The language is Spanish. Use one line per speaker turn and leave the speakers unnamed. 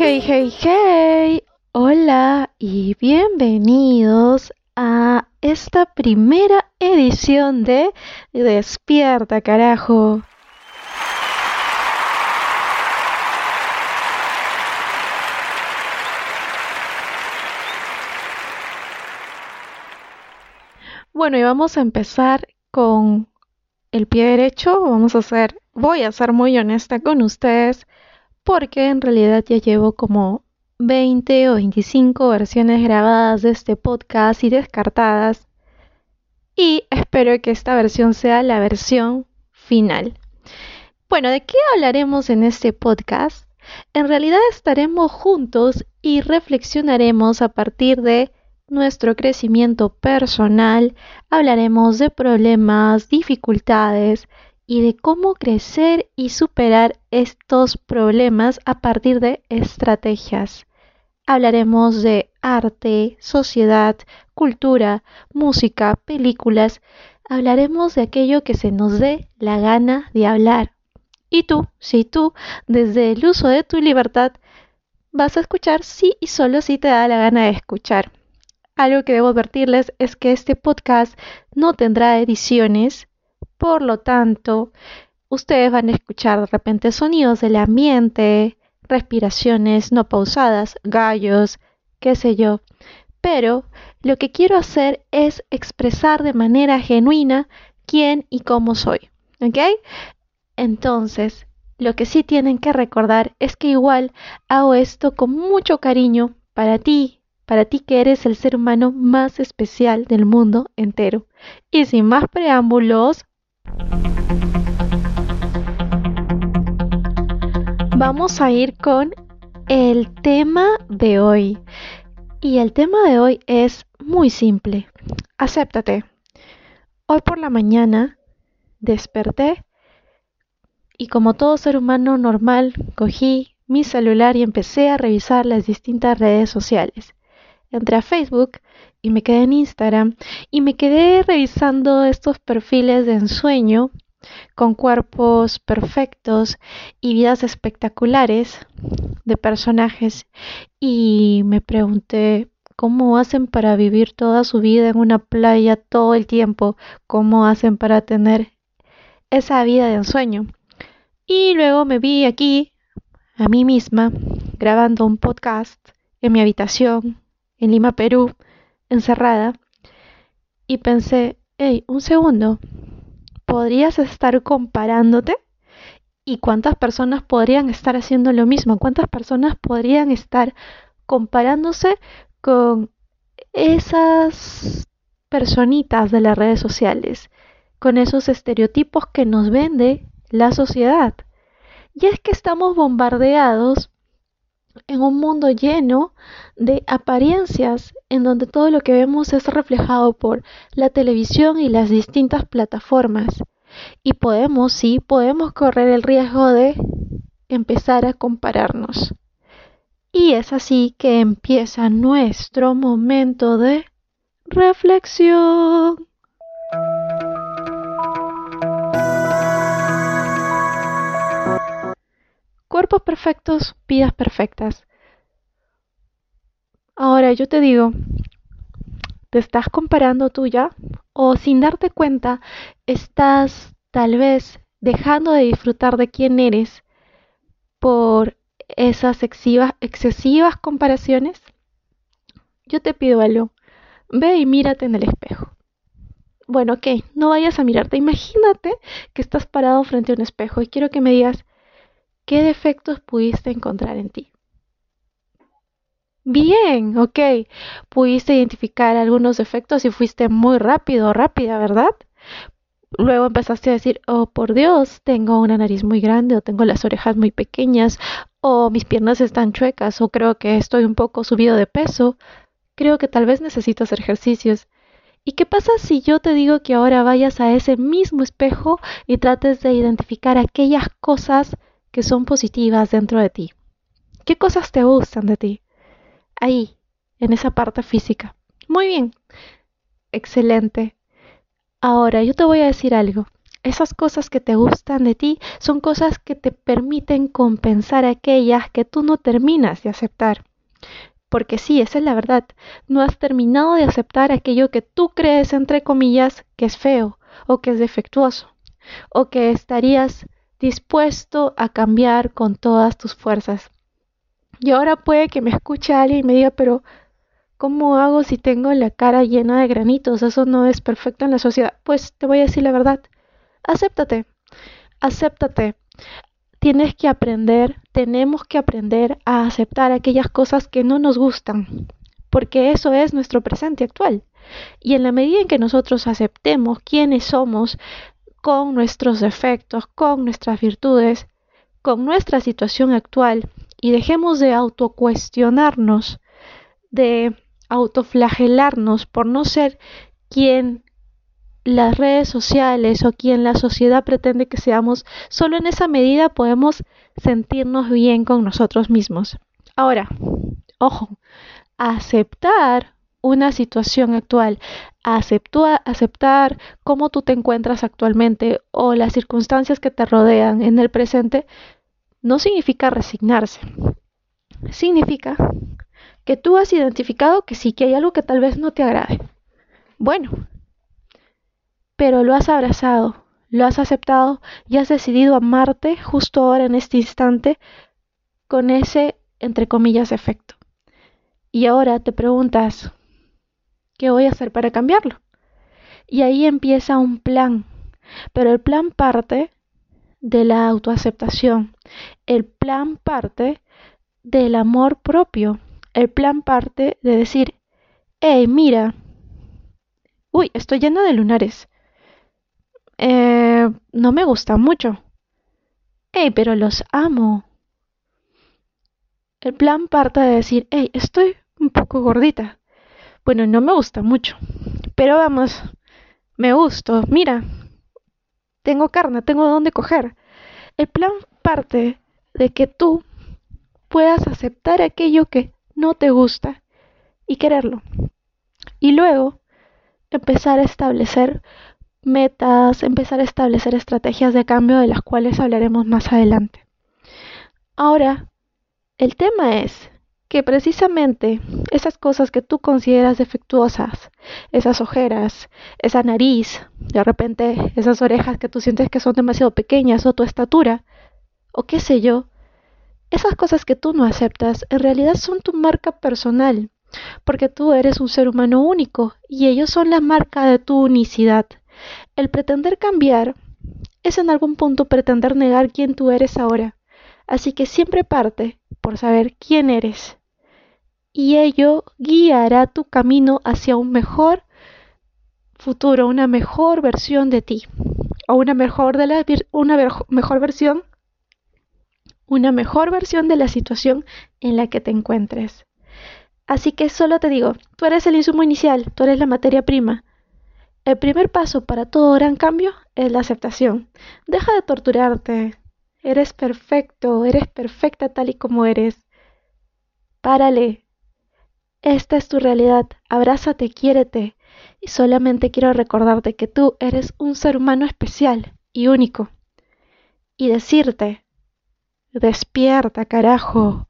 Hey, hey, hey. Hola y bienvenidos a esta primera edición de Despierta, carajo. Bueno, y vamos a empezar con el pie derecho. Vamos a hacer, voy a ser muy honesta con ustedes, porque en realidad ya llevo como 20 o 25 versiones grabadas de este podcast y descartadas. Y espero que esta versión sea la versión final. Bueno, ¿de qué hablaremos en este podcast? En realidad estaremos juntos y reflexionaremos a partir de nuestro crecimiento personal, hablaremos de problemas, dificultades y de cómo crecer y superar estos problemas a partir de estrategias. Hablaremos de arte, sociedad, cultura, música, películas. Hablaremos de aquello que se nos dé la gana de hablar. Y tú, si tú, desde el uso de tu libertad, vas a escuchar sí y solo si te da la gana de escuchar. Algo que debo advertirles es que este podcast no tendrá ediciones, por lo tanto, ustedes van a escuchar de repente sonidos del ambiente, respiraciones no pausadas, gallos, qué sé yo. Pero lo que quiero hacer es expresar de manera genuina quién y cómo soy. ¿Ok? Entonces, lo que sí tienen que recordar es que igual hago esto con mucho cariño para ti, para ti que eres el ser humano más especial del mundo entero. Y sin más preámbulos, vamos a ir con el tema de hoy. Y el tema de hoy es muy simple. Acéptate. Hoy por la mañana desperté y como todo ser humano normal, cogí mi celular y empecé a revisar las distintas redes sociales entré a Facebook y me quedé en Instagram y me quedé revisando estos perfiles de ensueño con cuerpos perfectos y vidas espectaculares de personajes y me pregunté cómo hacen para vivir toda su vida en una playa todo el tiempo, cómo hacen para tener esa vida de ensueño. Y luego me vi aquí a mí misma grabando un podcast en mi habitación en Lima, Perú, encerrada, y pensé, hey, un segundo, ¿podrías estar comparándote? ¿Y cuántas personas podrían estar haciendo lo mismo? ¿Cuántas personas podrían estar comparándose con esas personitas de las redes sociales, con esos estereotipos que nos vende la sociedad? Y es que estamos bombardeados en un mundo lleno de apariencias en donde todo lo que vemos es reflejado por la televisión y las distintas plataformas. Y podemos, sí, podemos correr el riesgo de empezar a compararnos. Y es así que empieza nuestro momento de reflexión. Cuerpos perfectos, vidas perfectas. Ahora yo te digo, ¿te estás comparando tú ya? ¿O sin darte cuenta estás tal vez dejando de disfrutar de quién eres por esas excesivas, excesivas comparaciones? Yo te pido algo, ve y mírate en el espejo. Bueno, ok, no vayas a mirarte. Imagínate que estás parado frente a un espejo y quiero que me digas, ¿Qué defectos pudiste encontrar en ti? Bien, ok. Pudiste identificar algunos defectos y fuiste muy rápido rápida, ¿verdad? Luego empezaste a decir, oh, por Dios, tengo una nariz muy grande o tengo las orejas muy pequeñas o mis piernas están chuecas o creo que estoy un poco subido de peso. Creo que tal vez necesito hacer ejercicios. ¿Y qué pasa si yo te digo que ahora vayas a ese mismo espejo y trates de identificar aquellas cosas que son positivas dentro de ti. ¿Qué cosas te gustan de ti? Ahí, en esa parte física. Muy bien. Excelente. Ahora, yo te voy a decir algo. esas cosas que te gustan de ti son cosas que te permiten compensar aquellas que tú no terminas de aceptar. Porque sí, esa es la verdad. No has terminado de aceptar aquello que tú crees, entre comillas, que es feo o que es defectuoso o que estarías dispuesto a cambiar con todas tus fuerzas. Y ahora puede que me escuche alguien y me diga, pero ¿cómo hago si tengo la cara llena de granitos? Eso no es perfecto en la sociedad. Pues te voy a decir la verdad. Acéptate. Acéptate. Tienes que aprender, tenemos que aprender a aceptar aquellas cosas que no nos gustan, porque eso es nuestro presente actual. Y en la medida en que nosotros aceptemos quiénes somos, con nuestros defectos, con nuestras virtudes, con nuestra situación actual y dejemos de autocuestionarnos, de autoflagelarnos por no ser quien las redes sociales o quien la sociedad pretende que seamos, solo en esa medida podemos sentirnos bien con nosotros mismos. Ahora, ojo, aceptar una situación actual, aceptar cómo tú te encuentras actualmente o las circunstancias que te rodean en el presente, no significa resignarse. Significa que tú has identificado que sí, que hay algo que tal vez no te agrade. Bueno, pero lo has abrazado, lo has aceptado y has decidido amarte justo ahora en este instante con ese, entre comillas, efecto. Y ahora te preguntas, ¿Qué voy a hacer para cambiarlo? Y ahí empieza un plan. Pero el plan parte de la autoaceptación. El plan parte del amor propio. El plan parte de decir, hey, mira, uy, estoy llena de lunares. Eh, no me gusta mucho. Hey, pero los amo. El plan parte de decir, hey, estoy un poco gordita. Bueno, no me gusta mucho. Pero vamos, me gusto. Mira, tengo carne, tengo dónde coger. El plan parte de que tú puedas aceptar aquello que no te gusta y quererlo. Y luego empezar a establecer metas, empezar a establecer estrategias de cambio de las cuales hablaremos más adelante. Ahora, el tema es que precisamente esas cosas que tú consideras defectuosas, esas ojeras, esa nariz, de repente esas orejas que tú sientes que son demasiado pequeñas o tu estatura, o qué sé yo, esas cosas que tú no aceptas en realidad son tu marca personal, porque tú eres un ser humano único y ellos son la marca de tu unicidad. El pretender cambiar es en algún punto pretender negar quién tú eres ahora. Así que siempre parte por saber quién eres y ello guiará tu camino hacia un mejor futuro, una mejor versión de ti o una mejor de la una mejor versión una mejor versión de la situación en la que te encuentres. Así que solo te digo, tú eres el insumo inicial, tú eres la materia prima. El primer paso para todo gran cambio es la aceptación. Deja de torturarte. Eres perfecto, eres perfecta tal y como eres. Párale, esta es tu realidad, abrázate, quiérete. Y solamente quiero recordarte que tú eres un ser humano especial y único. Y decirte, despierta, carajo.